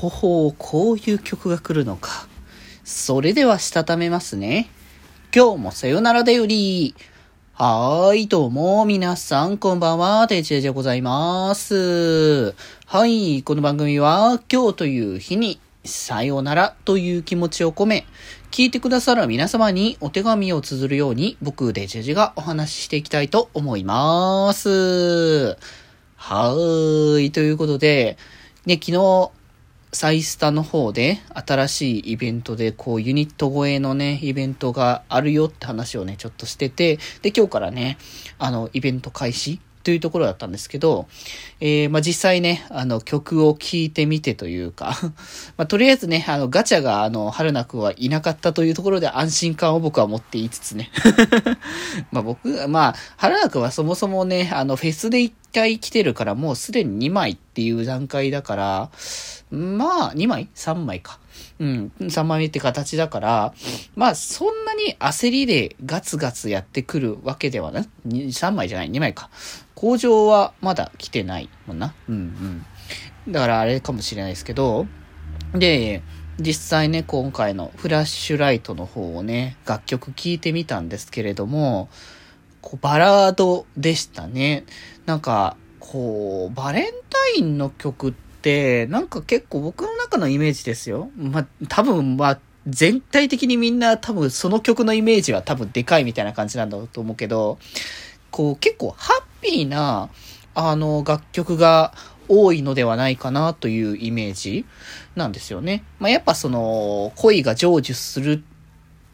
ほほう、こういう曲が来るのか。それでは、したためますね。今日もさよならだより。はーい、どうも、皆さん、こんばんは、デジェジでございます。はい、この番組は、今日という日に、さよならという気持ちを込め、聞いてくださる皆様にお手紙を綴るように、僕、デジェジがお話ししていきたいと思います。はーい、ということで、ね、昨日、サイスタの方で新しいイベントでこうユニット越えのね、イベントがあるよって話をね、ちょっとしてて、で、今日からね、あの、イベント開始というところだったんですけど、えー、まあ、実際ね、あの、曲を聴いてみてというか ま、とりあえずね、あの、ガチャが、あの、春菜くんはいなかったというところで安心感を僕は持っていつつね まあ、僕、まあ、春菜くんはそもそもね、あの、フェスで一回来てるから、もうすでに2枚っていう段階だから、まあ、2枚 ?3 枚か。うん、3枚目って形だから、まあ、そんなに焦りでガツガツやってくるわけではな、3枚じゃない、2枚か。工場はまだ来てないもんな。うんうん。だからあれかもしれないですけど、で、実際ね、今回のフラッシュライトの方をね、楽曲聴いてみたんですけれども、こうバラードでしたね。なんか、こう、バレンタインの曲って、なんか結構僕の中のイメージですよ。まあ、多分、まあ、全体的にみんな多分その曲のイメージは多分でかいみたいな感じなんだと思うけど、こう結構ハッピーな、あの楽曲が多いのではないかなというイメージなんですよね。まあ、やっぱその恋が成就する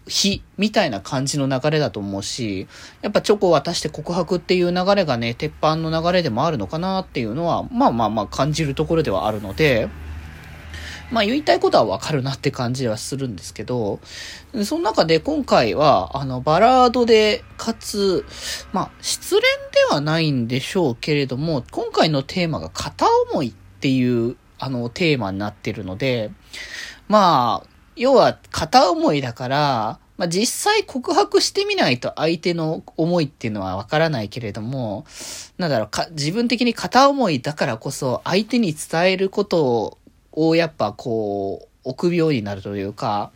日みたいな感じの流れだと思うし、やっぱチョコを渡して告白っていう流れがね、鉄板の流れでもあるのかなっていうのは、まあまあまあ感じるところではあるので、まあ言いたいことはわかるなって感じはするんですけど、その中で今回は、あの、バラードで、かつ、まあ、失恋ではないんでしょうけれども、今回のテーマが片思いっていう、あの、テーマになってるので、まあ、要は片思いだから、まあ、実際告白してみないと相手の思いっていうのはわからないけれども、なんだろう、か、自分的に片思いだからこそ相手に伝えることををやっぱこう、臆病になるというか、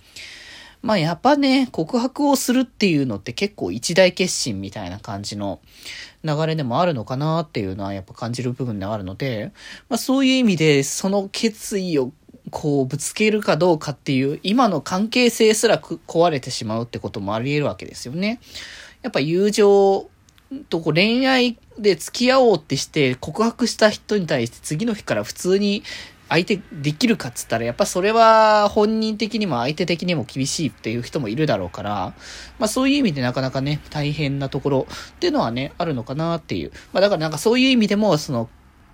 まあやっぱね、告白をするっていうのって結構一大決心みたいな感じの流れでもあるのかなっていうのはやっぱ感じる部分ではあるので、まあそういう意味でその決意をこうぶつけるかどうかっていう今の関係性すら壊れてしまうってこともあり得るわけですよね。やっぱ友情とこう恋愛で付き合おうってして告白した人に対して次の日から普通に相手できるかっつったら、やっぱそれは本人的にも相手的にも厳しいっていう人もいるだろうから、まあそういう意味でなかなかね、大変なところっていうのはね、あるのかなっていう。まあだからなんかそういう意味でも、その、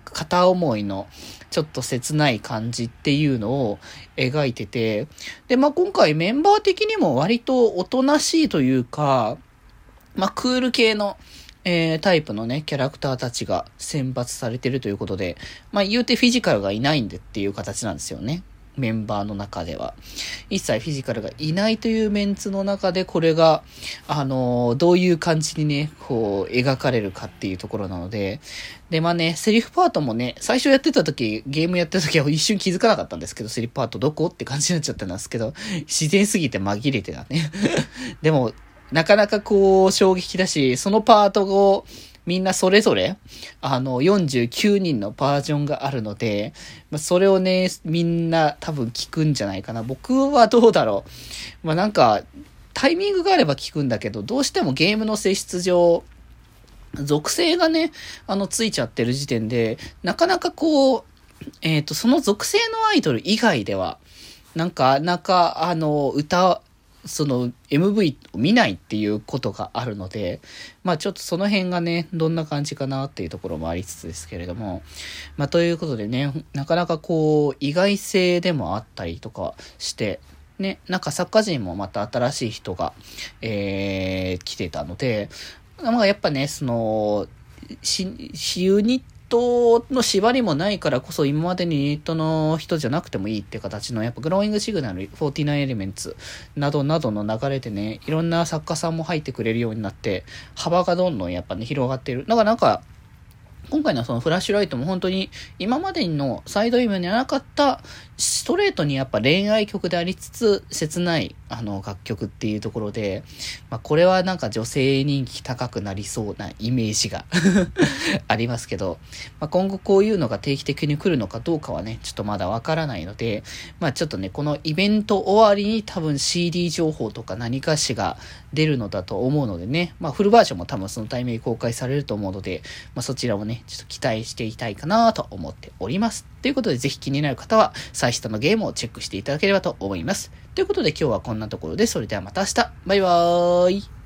片思いのちょっと切ない感じっていうのを描いてて、で、まあ今回メンバー的にも割とおとなしいというか、まあクール系の、えー、タイプのね、キャラクターたちが選抜されてるということで、まあ言うてフィジカルがいないんでっていう形なんですよね。メンバーの中では。一切フィジカルがいないというメンツの中で、これが、あの、どういう感じにね、こう、描かれるかっていうところなので、で、まあね、セリフパートもね、最初やってた時、ゲームやってた時は一瞬気づかなかったんですけど、セリフパートどこ？って感じになっちゃったんですけど、自然すぎて紛れてたね。でも、なかなかこう、衝撃だし、そのパートを、みんなそれぞれ、あの、49人のバージョンがあるので、まあ、それをね、みんな多分聞くんじゃないかな。僕はどうだろう。まあ、なんか、タイミングがあれば聞くんだけど、どうしてもゲームの性質上、属性がね、あの、ついちゃってる時点で、なかなかこう、えっ、ー、と、その属性のアイドル以外では、なんか、なんか、あの、歌、その MV を見ないっていうことがあるので、まあちょっとその辺がね、どんな感じかなっていうところもありつつですけれども、まあということでね、なかなかこう、意外性でもあったりとかして、ね、なんか作家陣もまた新しい人が、えー、来てたので、まあやっぱね、その、し、ユニットの縛りもないからこそ今までにユニットの人じゃなくてもいいって形のやっぱグローイングシグナル49エレメンツなどなどの流れでねいろんな作家さんも入ってくれるようになって幅がどんどんやっぱね広がってる。だからなんか今回のそのフラッシュライトも本当に今までのサイドイムにはなかったストレートにやっぱ恋愛曲でありつつ、切ないあの楽曲っていうところで、まあこれはなんか女性人気高くなりそうなイメージがありますけど、まあ今後こういうのが定期的に来るのかどうかはね、ちょっとまだわからないので、まあちょっとね、このイベント終わりに多分 CD 情報とか何かしが出るのだと思うのでね、まあフルバージョンも多分そのタイミング公開されると思うので、まあそちらもね、ちょっと期待していたいかなと思っております。ということでぜひ気になる方は、最下のゲームをチェックしていただければと思います。ということで今日はこんなところで、それではまた明日バイバーイ